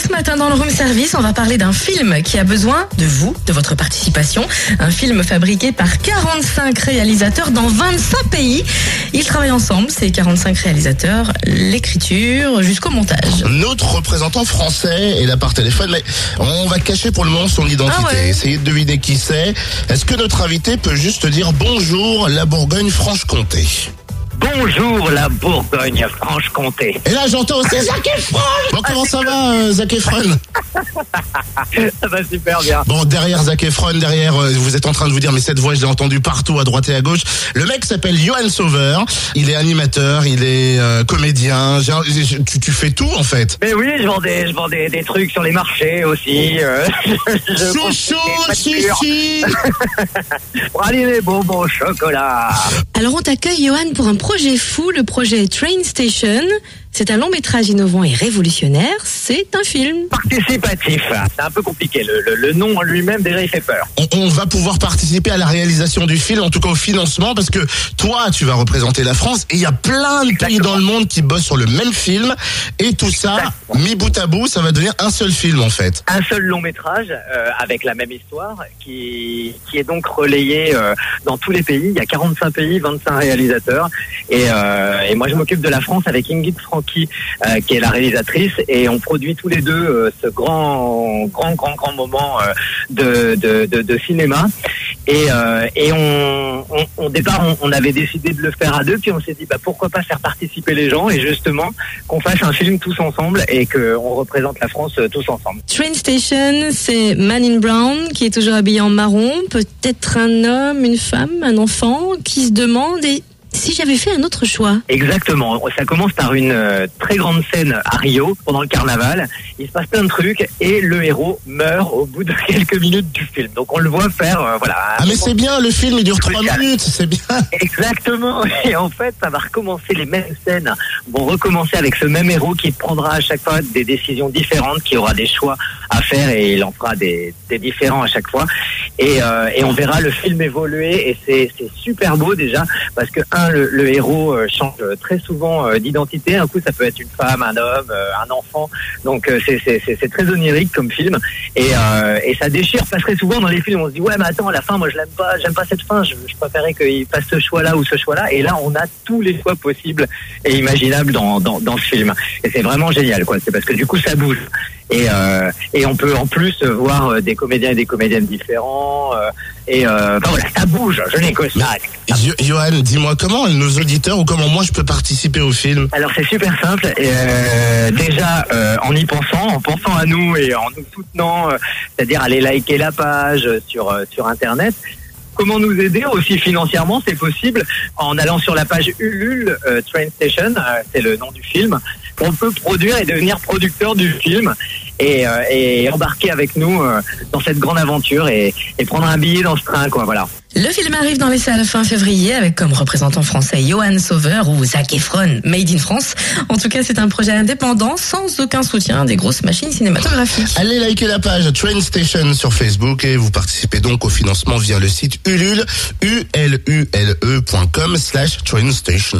ce matin dans le room service. On va parler d'un film qui a besoin de vous, de votre participation. Un film fabriqué par 45 réalisateurs dans 25 pays. Ils travaillent ensemble, ces 45 réalisateurs, l'écriture jusqu'au montage. Notre représentant français est là par téléphone, mais on va cacher pour le moment son identité. Ah ouais. Essayez de deviner qui c'est. Est-ce que notre invité peut juste dire bonjour la Bourgogne-Franche-Comté? Bonjour la Bourgogne-Franche-Comté. Et là j'entends aussi Zac Efron Bon comment ça va euh, Zac Efron Ça va super bien. Bon derrière Zac Efron, derrière euh, vous êtes en train de vous dire mais cette voix je l'ai entendue partout à droite et à gauche. Le mec s'appelle Johan Sauveur, il est animateur, il est euh, comédien, J'ai- j'ai- tu, tu fais tout en fait. Mais oui, je vends des, je vends des, des trucs sur les marchés aussi. euh, je- je Chouchou, construis des voitures, chichi Pralines, bonbons, au chocolat. Alors on t'accueille Johan pour un projet fou, le projet Train Station. C'est un long métrage innovant et révolutionnaire. C'est un film. Participatif. C'est un peu compliqué. Le, le, le nom en lui-même, déjà, il fait peur. on, on va pouvoir participer à la réalisation du film, en tout cas au financement, parce que toi, tu vas représenter la France et il y a plein de pays dans le monde qui bossent sur le même film et tout ça, Exactement. mis bout à bout, ça va devenir un seul film en fait. un seul long métrage euh, avec la même histoire qui, qui est donc relayé euh, dans tous les pays. Il y a 45 pays, 25 réalisateurs. Et, euh, et moi, je m'occupe de la France avec Ingrid Francky, euh, qui est la réalisatrice. Et on produit tous les deux euh, ce grand, grand, grand, grand moment euh, de, de, cinéma. Et, et on, on, départ, on, avait décidé de le faire à deux, puis on s'est dit bah, pourquoi pas faire participer les gens et justement qu'on fasse un film tous ensemble et qu'on représente la France tous ensemble. Train Station, c'est Man in Brown qui est toujours habillé en marron, peut-être un homme, une femme, un enfant qui se demande et si j'avais fait un autre choix. Exactement. Ça commence par une euh, très grande scène à Rio pendant le carnaval. Il se passe plein de trucs et le héros meurt au bout de quelques minutes du film. Donc on le voit faire, euh, voilà. Ah mais c'est bien, le film il dure trois minutes, c'est bien. Exactement. Et en fait, ça va recommencer les mêmes scènes. Vont recommencer avec ce même héros qui prendra à chaque fois des décisions différentes, qui aura des choix à faire et il en fera des, des différents à chaque fois. Et, euh, et on verra le film évoluer. Et c'est super beau déjà parce que un le, le héros euh, change très souvent euh, d'identité. Un coup, ça peut être une femme, un homme, euh, un enfant. Donc c'est très onirique comme film. Et euh, et ça déchire parce que très souvent dans les films. On se dit ouais mais attends à la fin moi je l'aime pas. J'aime pas cette fin. Je, je préférais qu'il fasse ce choix là ou ce choix là et là on a tous les choix possibles et imaginables dans dans, dans ce film. Et c'est vraiment génial quoi. C'est parce que du coup ça bouge et euh, et on peut en plus voir euh, des comédiens et des comédiennes différents euh, et euh, enfin, voilà ça bouge je n'ai que ça Jo- Johan, dis-moi comment nos auditeurs ou comment moi je peux participer au film? Alors c'est super simple. Euh, déjà en y pensant, en pensant à nous et en nous soutenant, c'est-à-dire aller liker la page sur sur internet. Comment nous aider aussi financièrement, c'est possible en allant sur la page Ulule euh, Train Station, euh, c'est le nom du film. On peut produire et devenir producteur du film et, euh, et embarquer avec nous euh, dans cette grande aventure et, et prendre un billet dans ce train, quoi. Voilà. Le film arrive dans les salles fin février avec comme représentant français Johan Sauveur ou Zac Efron, Made in France. En tout cas, c'est un projet indépendant sans aucun soutien des grosses machines cinématographiques. Allez liker la page Train Station sur Facebook et vous participez donc au financement via le site ulule, ulule.com slash train station.